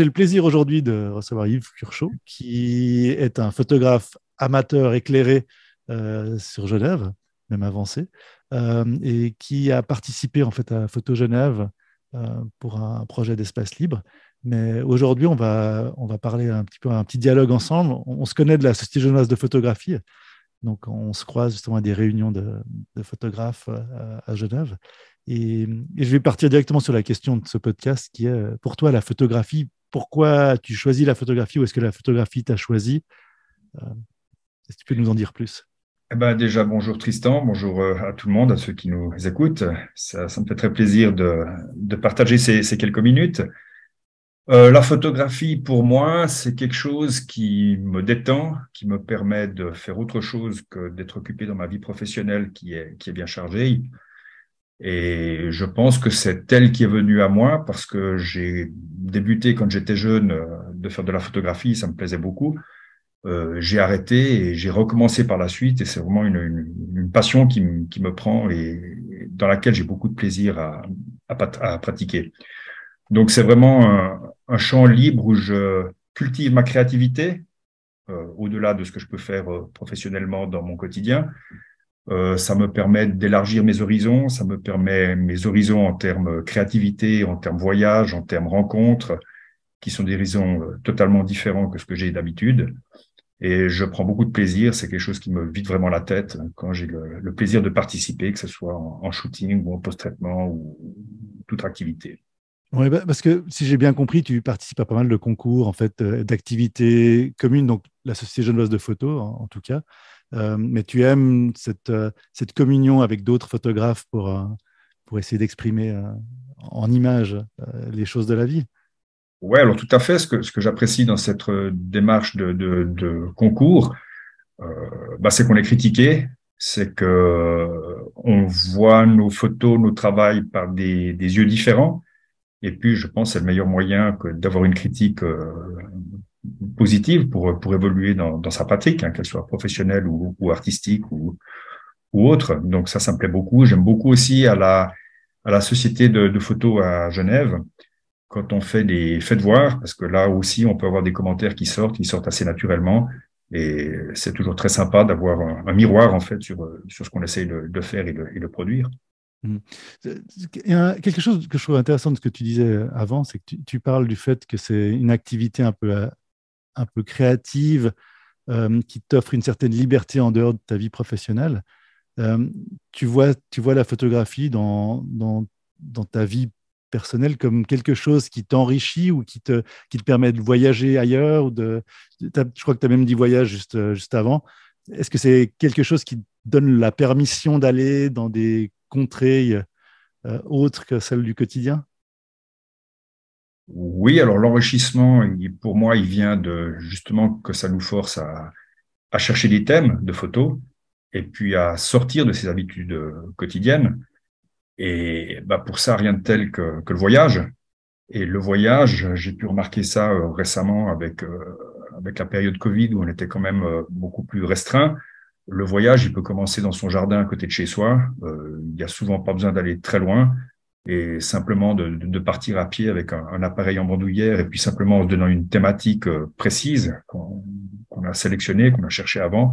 j'ai le plaisir aujourd'hui de recevoir Yves Curchot, qui est un photographe amateur éclairé euh, sur Genève, même avancé, euh, et qui a participé en fait à Photo Genève euh, pour un projet d'espace libre. Mais aujourd'hui, on va, on va parler un petit peu, un petit dialogue ensemble. On, se connaît de la Société genevoise de photographie, donc on se croise justement à des réunions de, photographes à, Genève. Et, je vais partir directement sur la question de ce podcast qui est, pour toi, la photographie, pourquoi tu choisis la photographie ou est-ce que la photographie t'a choisi Est-ce que tu peux nous en dire plus? Eh ben déjà, bonjour Tristan, bonjour euh, à tout le monde, à ceux qui nous écoutent. Ça, me fait très plaisir de, partager ces, ces, quelques minutes. Euh, la photographie, pour moi, c'est quelque chose qui me détend, qui me permet de faire autre chose que d'être occupé dans ma vie professionnelle qui est, qui est bien chargée. Et je pense que c'est elle qui est venue à moi parce que j'ai débuté quand j'étais jeune euh, de faire de la photographie, ça me plaisait beaucoup. Euh, j'ai arrêté et j'ai recommencé par la suite. Et c'est vraiment une, passion qui, me prend et dans laquelle j'ai beaucoup de plaisir à, pratiquer. Donc c'est vraiment un, champ libre où je cultive ma créativité euh, au-delà de ce que je peux faire professionnellement dans mon quotidien. Euh, ça me permet d'élargir mes horizons, ça me permet mes horizons en termes créativité, en termes voyage, en termes rencontres, qui sont des horizons euh, totalement différents que ce que j'ai d'habitude. Et je prends beaucoup de plaisir. C'est quelque chose qui me vide vraiment la tête quand j'ai le, plaisir de participer, que ce soit en, shooting ou en post-traitement ou toute activité. Oui, bah, parce que si j'ai bien compris, tu participes à pas mal de concours, en fait, euh, d'activités communes, donc la Société genevoise de photos, en, tout cas. Euh, mais tu aimes cette, euh, cette communion avec d'autres photographes pour, pour essayer d'exprimer en images les choses de la vie? Oui, alors tout à fait. Ce que, ce que j'apprécie dans cette euh, démarche de, concours, euh, bah, c'est qu'on est critiqué, c'est que euh, on voit nos photos, nos travails par des, des yeux différents. Et puis, je pense c'est le meilleur moyen d'avoir une critique euh, positive pour, pour évoluer dans, dans sa pratique, hein, qu'elle soit professionnelle ou, artistique ou, ou autre. Donc ça, ça me plaît beaucoup. J'aime beaucoup aussi à la, à la société de, de photos à Genève quand on fait des faites voir, parce que là aussi, on peut avoir des commentaires qui sortent, qui sortent assez naturellement. Et c'est toujours très sympa d'avoir un, miroir, en fait, sur, sur ce qu'on essaye de, faire et de, produire. Mmh. Quelque chose que je trouve intéressant de ce que tu disais avant, c'est que tu, parles du fait que c'est une activité un peu, un peu créative euh, qui t'offre une certaine liberté en dehors de ta vie professionnelle. Euh, tu, vois, tu vois la photographie dans, dans, ta vie personnel comme quelque chose qui t'enrichit ou qui te, qui te permet de voyager ailleurs Je crois que tu as même dit voyage juste, euh, juste avant. Est-ce que c'est quelque chose qui donne la permission d'aller dans des contrées autres que celles du quotidien? Oui, alors l'enrichissement, pour moi, il vient de justement que ça nous force à, à chercher des thèmes de photos et puis à sortir de ses habitudes euh, quotidiennes. Et bah, pour ça, rien de tel que, que le voyage. Et le voyage, j'ai pu remarquer ça euh, récemment avec, euh, avec la période Covid où on était quand même beaucoup plus restreint. Le voyage, il peut commencer dans son jardin à côté de chez soi. il n'y a souvent pas besoin d'aller très loin et simplement de, de, partir à pied avec un, un, appareil en bandoulière et puis simplement en se donnant une thématique précise qu'on a sélectionnée, qu'on a cherché avant.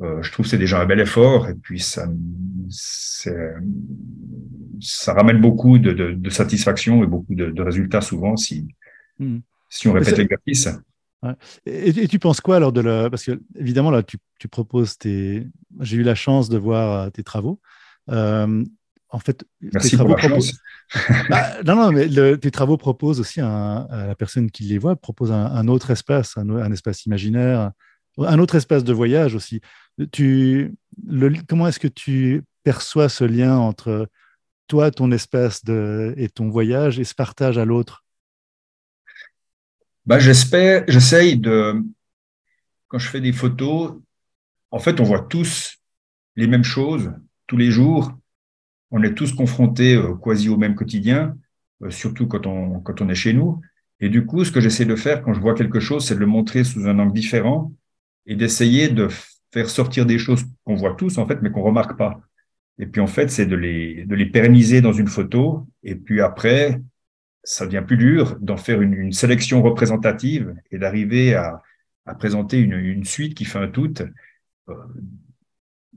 je trouve que c'est déjà un bel effort et puis ça, ça ramène beaucoup de, de, de, satisfaction et beaucoup de, de résultats souvent si, hmm. si on répète l'exercice. Ouais. Et, et, tu penses quoi alors de la... Parce que évidemment, là, tu, tu proposes tes... J'ai eu la chance de voir euh, tes travaux. Euh, en fait, Merci tes travaux pour la chance. bah, non, non, mais le, tes travaux proposent aussi un, à la personne qui les voit, propose un, un autre espace, un, un, espace imaginaire, un autre espace de voyage aussi. Tu, le, comment est-ce que tu perçois ce lien entre toi, ton espace de, et ton voyage et ce partage à l'autre? Bah, J'espère, j'essaye de, quand je fais des photos, en fait, on voit tous les mêmes choses tous les jours. On est tous confrontés euh, quasi au même quotidien, euh, surtout quand on, quand on est chez nous. Et du coup, ce que j'essaie de faire quand je vois quelque chose, c'est de le montrer sous un angle différent et d'essayer de faire sortir des choses qu'on voit tous, en fait, mais qu'on remarque pas. Et puis en fait, c'est de les, de les pérenniser dans une photo. Et puis après, ça devient plus dur d'en faire une, sélection représentative et d'arriver à, présenter une, suite qui fait un tout euh,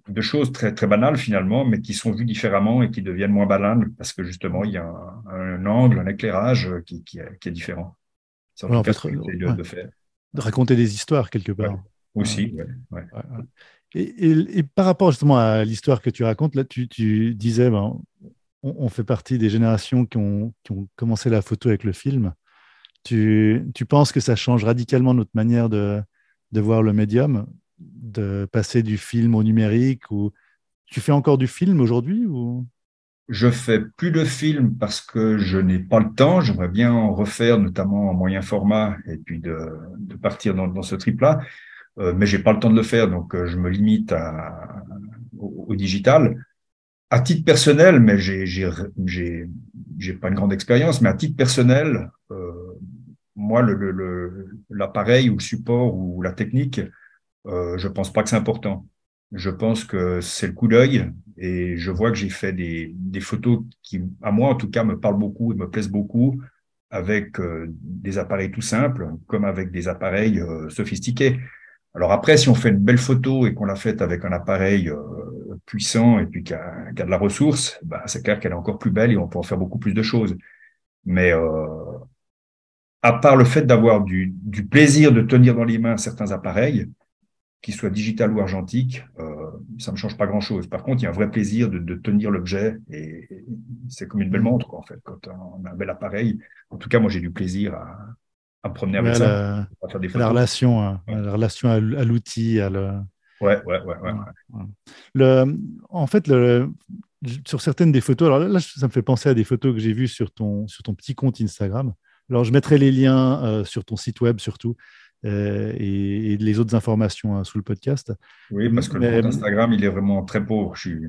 de choses très, très banales finalement, mais qui sont vues différemment et qui deviennent moins banales parce que justement, il y a un, angle, un éclairage qui, est, différent. C'est en, fait, de, faire. de raconter des histoires quelque part. Aussi, ouais. Et, par rapport justement à l'histoire que tu racontes, là, tu, disais, ben, on, fait partie des générations qui ont, commencé la photo avec le film. Tu, penses que ça change radicalement notre manière de, voir le médium, de passer du film au numérique ou tu fais encore du film aujourd'hui ou? Je fais plus de films parce que je n'ai pas le temps. J'aimerais bien en refaire, notamment en moyen format, et puis de, partir dans, ce trip-là. Euh, mais j'ai pas le temps de le faire, donc euh, je me limite au, digital. À titre personnel, mais j'ai j'ai pas une grande expérience, mais à titre personnel, euh, moi l'appareil ou le support ou la technique, euh, je pense pas que c'est important. Je pense que c'est le coup d'œil et je vois que j'ai fait des, des photos qui, à moi en tout cas, me parlent beaucoup et me plaisent beaucoup avec euh, des appareils tout simples comme avec des appareils euh, sophistiqués. Alors après, si on fait une belle photo et qu'on l'a faite avec un appareil puissant et puis qui a, de la ressource, bah, c'est clair qu'elle est encore plus belle et on peut en faire beaucoup plus de choses. Mais à part le fait d'avoir du, du, plaisir de tenir dans les mains certains appareils, qu'ils soient digital ou argentiques, euh, ça ne me change pas grand-chose. Par contre, il y a un vrai plaisir de, de tenir l'objet et, c'est comme une belle montre, en fait, quand on a un bel appareil. En tout cas, moi, j'ai du plaisir à, à promener avec ça. La, la relation, hein. la relation à, l'outil, à le. Ouais, ouais, ouais. ouais, Le, en fait, le, sur certaines des photos, alors là, ça me fait penser à des photos que j'ai vues sur ton, sur ton petit compte Instagram. Alors, je mettrai les liens euh, sur ton site web surtout euh, et, les autres informations hein, sous le podcast. Oui, parce que le compte Instagram, il est vraiment très pauvre. Je suis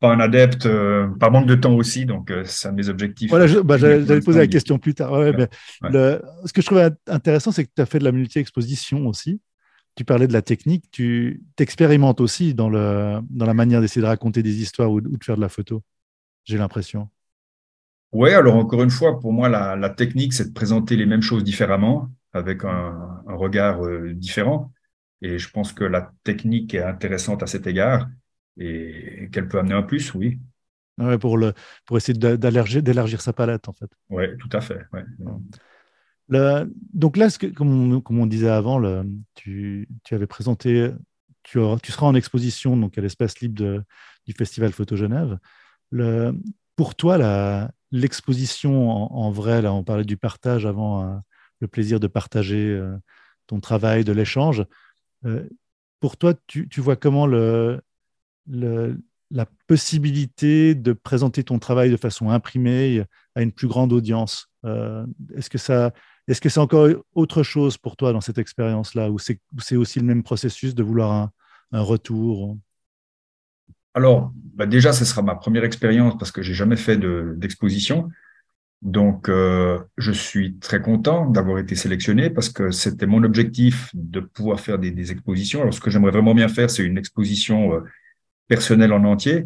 pas un adepte, euh, pas manque de temps aussi, donc euh, c'est un de mes objectifs. Voilà, bah, j'allais poser la question plus tard. ce que je trouvais intéressant, c'est que tu as fait de la multi-exposition aussi. Tu parlais de la technique, tu t'expérimentes aussi dans, le, dans la manière d'essayer de raconter des histoires ou, de faire de la photo, j'ai l'impression. Oui, alors encore une fois, pour moi, la, technique, c'est de présenter les mêmes choses différemment, avec un, regard euh, différent. Et je pense que la technique est intéressante à cet égard et qu'elle peut amener un plus, oui. Ouais, pour, le, pour essayer d'élargir sa palette, en fait. Oui, tout à fait. Le, donc là, que, comme, on, comme, on, disait avant, le, tu, tu, avais présenté, tu, tu, seras en exposition donc à l'espace libre de, du Festival Photo Genève. Pour toi, l'exposition en, en, vrai, là, on parlait du partage avant, euh, le plaisir de partager euh, ton travail, de l'échange. Euh, pour toi, tu, vois comment la possibilité de présenter ton travail de façon imprimée à une plus grande audience. Euh, est-ce que ça, est-ce que c'est encore autre chose pour toi dans cette expérience-là, ou c'est, aussi le même processus de vouloir un, retour Alors, bah déjà, ce sera ma première expérience parce que j'ai jamais fait d'exposition. Donc, euh, je suis très content d'avoir été sélectionné parce que c'était mon objectif de pouvoir faire des, expositions. Alors, ce que j'aimerais vraiment bien faire, c'est une exposition euh, personnel en entier,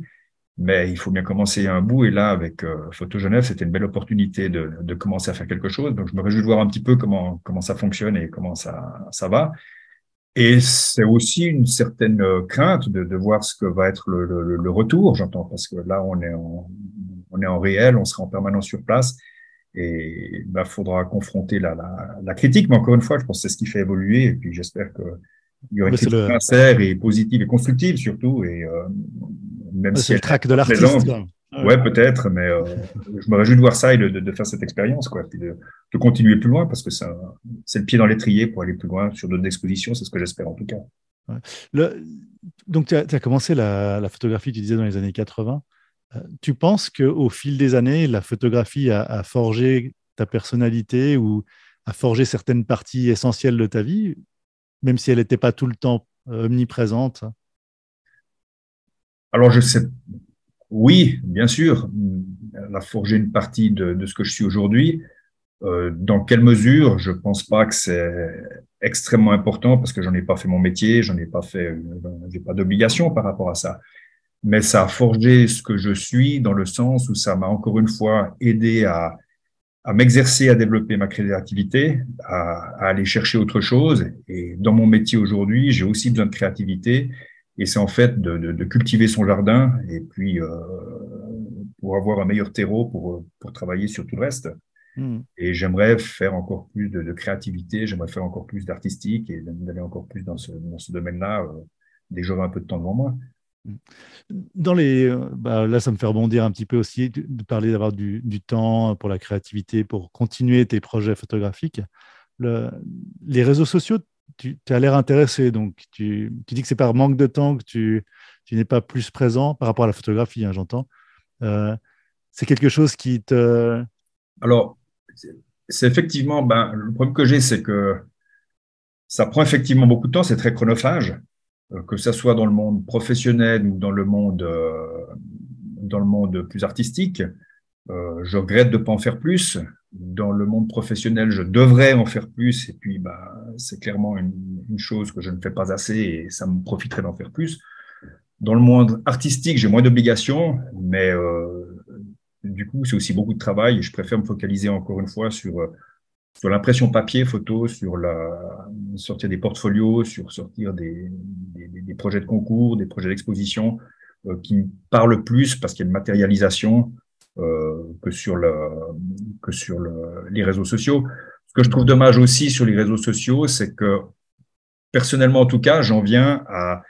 mais il faut bien commencer un bout. Et là, avec euh, Photo Genève, c'était une belle opportunité de, de, commencer à faire quelque chose. Donc, je me réjouis de voir un petit peu comment, comment ça fonctionne et comment ça, ça va. Et c'est aussi une certaine euh, crainte de, de, voir ce que va être le, le, le retour, j'entends, parce que là, on est, en, on est en réel, on sera en permanence sur place. Et il bah, faudra confronter la, la, la, critique, mais encore une fois, je pense que c'est ce qui fait évoluer. Et puis j'espère que il y aurait une critique sincère et positive et constructive surtout. Et euh, même si c'est le track de l'artiste. Ouais, peut-être, mais euh, je me réjouis de voir ça et de, de, faire cette expérience, quoi, puis de, de, continuer plus loin parce que c'est le pied dans l'étrier pour aller plus loin sur d'autres expositions, c'est ce que j'espère en tout cas. Le, donc, tu as, as, commencé la, la, photographie, tu disais, dans les années 80. Euh, tu penses qu'au fil des années, la photographie a, forgé ta personnalité ou a forgé certaines parties essentielles de ta vie même si elle n'était pas tout le temps euh, omniprésente? Alors, je sais, oui, bien sûr, elle a forgé une partie de, ce que je suis aujourd'hui. Euh, dans quelle mesure? Je ne pense pas que c'est extrêmement important parce que j'en ai pas fait mon métier, j'en ai pas fait, pas d'obligation par rapport à ça. Mais ça a forgé ce que je suis dans le sens où ça m'a encore une fois aidé à, à m'exercer à développer ma créativité, à, à, aller chercher autre chose. Et dans mon métier aujourd'hui, j'ai aussi besoin de créativité. Et c'est en fait de, de, de, cultiver son jardin et puis euh, pour avoir un meilleur terreau pour, pour travailler sur tout le reste. Hmm. Et j'aimerais faire encore plus de, de créativité, j'aimerais faire encore plus d'artistique et d'aller encore plus dans ce, dans ce domaine-là euh, dès que j'aurai un peu de temps devant moi. Dans les, euh, bah là, ça me fait rebondir un petit peu aussi de parler d'avoir du, temps pour la créativité, pour continuer tes projets photographiques. Le, les réseaux sociaux, tu, tu as l'air intéressé, donc tu, tu dis que c'est par manque de temps que tu, tu n'es pas plus présent par rapport à la photographie, hein, j'entends. Euh, c'est quelque chose qui te... Alors, c'est effectivement, ben, le problème que j'ai, c'est que ça prend effectivement beaucoup de temps, c'est très chronophage. Euh, que ce soit dans le monde professionnel ou dans le monde, euh, dans le monde plus artistique. Euh, je regrette de ne pas en faire plus. Dans le monde professionnel, je devrais en faire plus. Et puis, bah, c'est clairement une, une, chose que je ne fais pas assez et ça me profiterait d'en faire plus. Dans le monde artistique, j'ai moins d'obligations, mais euh, du coup, c'est aussi beaucoup de travail et je préfère me focaliser encore une fois sur sur l'impression papier, photo, sur la sortir des portfolios, sur sortir des, projets de concours, des projets d'exposition euh, qui me parlent plus parce qu'il y a une matérialisation euh, que sur les réseaux sociaux. Ce que je trouve dommage aussi sur les réseaux sociaux, c'est que personnellement en tout cas, j'en viens à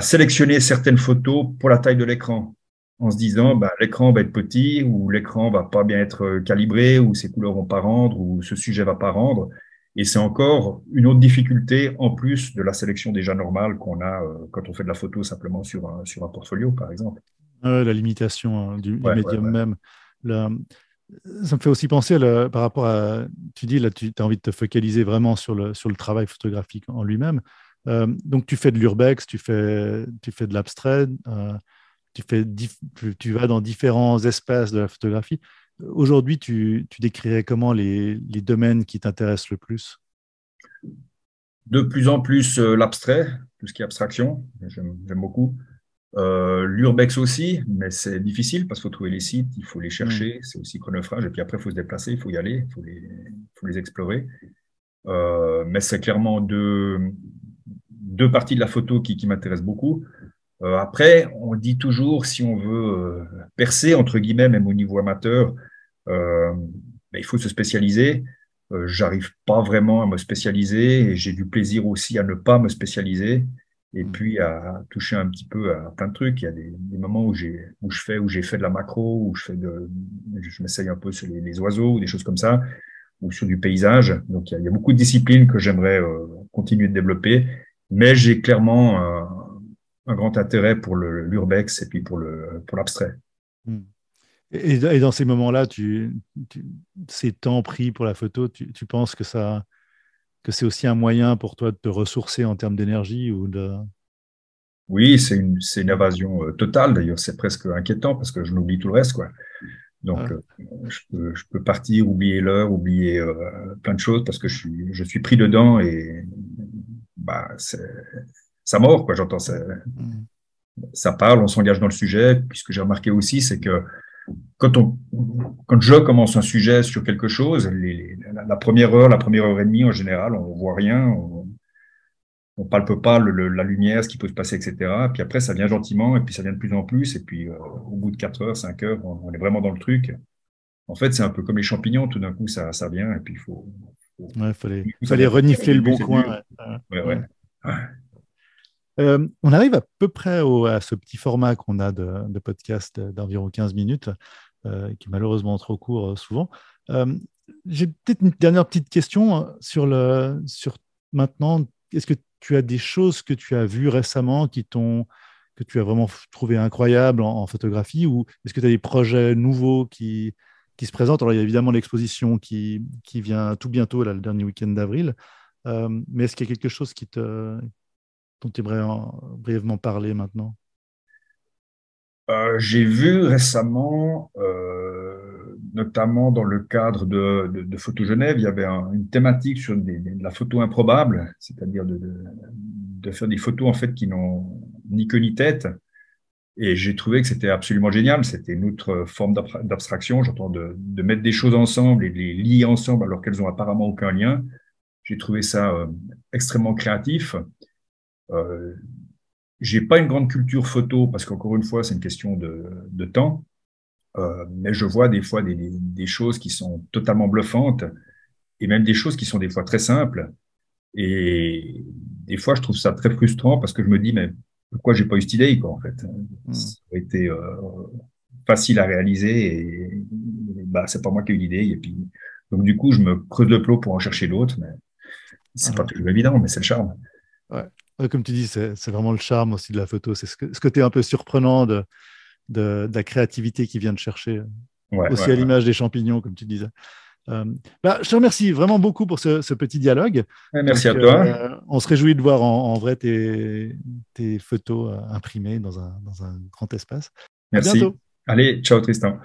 sélectionner certaines photos pour la taille de l'écran en se disant bah, l'écran va être petit ou l'écran va pas bien être euh, calibré ou ses couleurs vont pas rendre ou ce sujet va pas rendre. Et c'est encore une autre difficulté en plus de la sélection déjà normale qu'on a euh, quand on fait de la photo simplement sur un, sur un portfolio, par exemple. la limitation hein, du, médium même. ça me fait aussi penser par rapport à. Tu dis là, tu as envie de te focaliser vraiment sur le, sur le travail photographique en lui-même. Euh, donc, tu fais de l'urbex, tu fais, tu fais de l'abstrait tu, fais tu vas dans différents espaces de la photographie. Aujourd'hui, tu, tu, décrirais comment les, les domaines qui t'intéressent le plus? De plus en plus euh, l'abstrait, tout ce qui est abstraction, j'aime beaucoup. Euh, L'urbex aussi, mais c'est difficile parce qu'il faut trouver les sites, il faut les chercher, mm. c'est aussi chronophage, et puis après il faut se déplacer, il faut y aller, il faut les, faut les explorer. Euh, mais c'est clairement deux, deux parties de la photo qui, qui m'intéressent beaucoup. Euh, après, on dit toujours, si on veut euh, percer, entre guillemets, même au niveau amateur, euh, ben, il faut se spécialiser. Euh, J'arrive pas vraiment à me spécialiser et j'ai du plaisir aussi à ne pas me spécialiser et mmh. puis à toucher un petit peu à plein de trucs. Il y a des, des moments où j'ai où je fais où j'ai fait de la macro, où je fais de je m'essaye un peu sur les, les, oiseaux ou des choses comme ça, ou sur du paysage. Donc il y a, il y a beaucoup de disciplines que j'aimerais euh, continuer de développer, mais j'ai clairement euh, un grand intérêt pour l'urbex et puis pour l'abstrait. Pour hmm. et, et, dans ces moments-là, tu, tu, ces temps pris pour la photo, tu, tu penses que, ça, que c'est aussi un moyen pour toi de te ressourcer en termes d'énergie ou de... Oui, c'est une, une invasion euh, totale. D'ailleurs, c'est presque inquiétant parce que je m'oublie tout le reste. Quoi. Donc, euh, je, peux, je, peux, partir, oublier l'heure, oublier euh, plein de choses parce que je suis, je suis pris dedans et bah, ça mord, quoi. J'entends ça, mm. ça parle, on s'engage dans le sujet. Puis ce que j'ai remarqué aussi, c'est que quand on, quand je commence un sujet sur quelque chose, les, la, première heure, la première heure et demie, en général, on voit rien, on, on palpe pas le, la lumière, ce qui peut se passer, etc. Puis après, ça vient gentiment, et puis ça vient de plus en plus, et puis euh, au bout de quatre heures, cinq heures, on, est vraiment dans le truc. En fait, c'est un peu comme les champignons, tout d'un coup, ça, ça vient, et puis il faut, faut... Ouais, renifler le bon coin. Ouais, ouais. Euh, on arrive à peu près à ce petit format qu'on a de, podcast d'environ 15 minutes, euh, qui est malheureusement trop court euh, souvent. J'ai peut-être une dernière petite question sur, le, sur maintenant. Est-ce que tu as des choses que tu as vues récemment qui t'ont que tu as vraiment trouvé incroyables en, photographie ou est-ce que tu as des projets nouveaux qui, qui se présentent? Alors, il y a évidemment l'exposition qui, qui vient tout bientôt, là, le dernier week-end d'avril. mais est-ce qu'il y a quelque chose qui te, dont tu aimerais brièvement parler maintenant euh, J'ai vu récemment, euh, notamment dans le cadre de, de, Photo Genève, il y avait une thématique sur de la photo improbable, c'est-à-dire de, de, faire des photos en fait qui n'ont ni queue ni tête. Et j'ai trouvé que c'était absolument génial. C'était une autre forme d'abstraction, j'entends, de, de, mettre des choses ensemble et de les lier ensemble alors qu'elles ont apparemment aucun lien. J'ai trouvé ça euh, extrêmement créatif. Euh, j'ai pas une grande culture photo parce qu'encore une fois, c'est une question de, de temps. Euh, mais je vois des fois des, des, choses qui sont totalement bluffantes et même des choses qui sont des fois très simples. Et des fois, je trouve ça très frustrant parce que je me dis, mais pourquoi j'ai pas eu cette idée, quoi, en fait? Hmm. Ça aurait été euh, facile à réaliser et, bah, c'est pas moi qui ai eu l'idée. Et puis, donc, du coup, je me creuse le plot pour en chercher d'autres, mais c'est pas toujours évident, mais c'est le charme. Ouais. Comme tu dis, c'est vraiment le charme aussi de la photo. C'est ce, ce côté un peu surprenant de, de, la créativité qui vient de chercher, aussi à l'image des champignons, comme tu disais. Euh, bah, je te remercie vraiment beaucoup pour ce, petit dialogue. merci à toi. Euh, on se réjouit de voir en, vrai tes, tes photos euh, imprimées dans un, dans un, grand espace. Merci. À bientôt. Allez, ciao Tristan.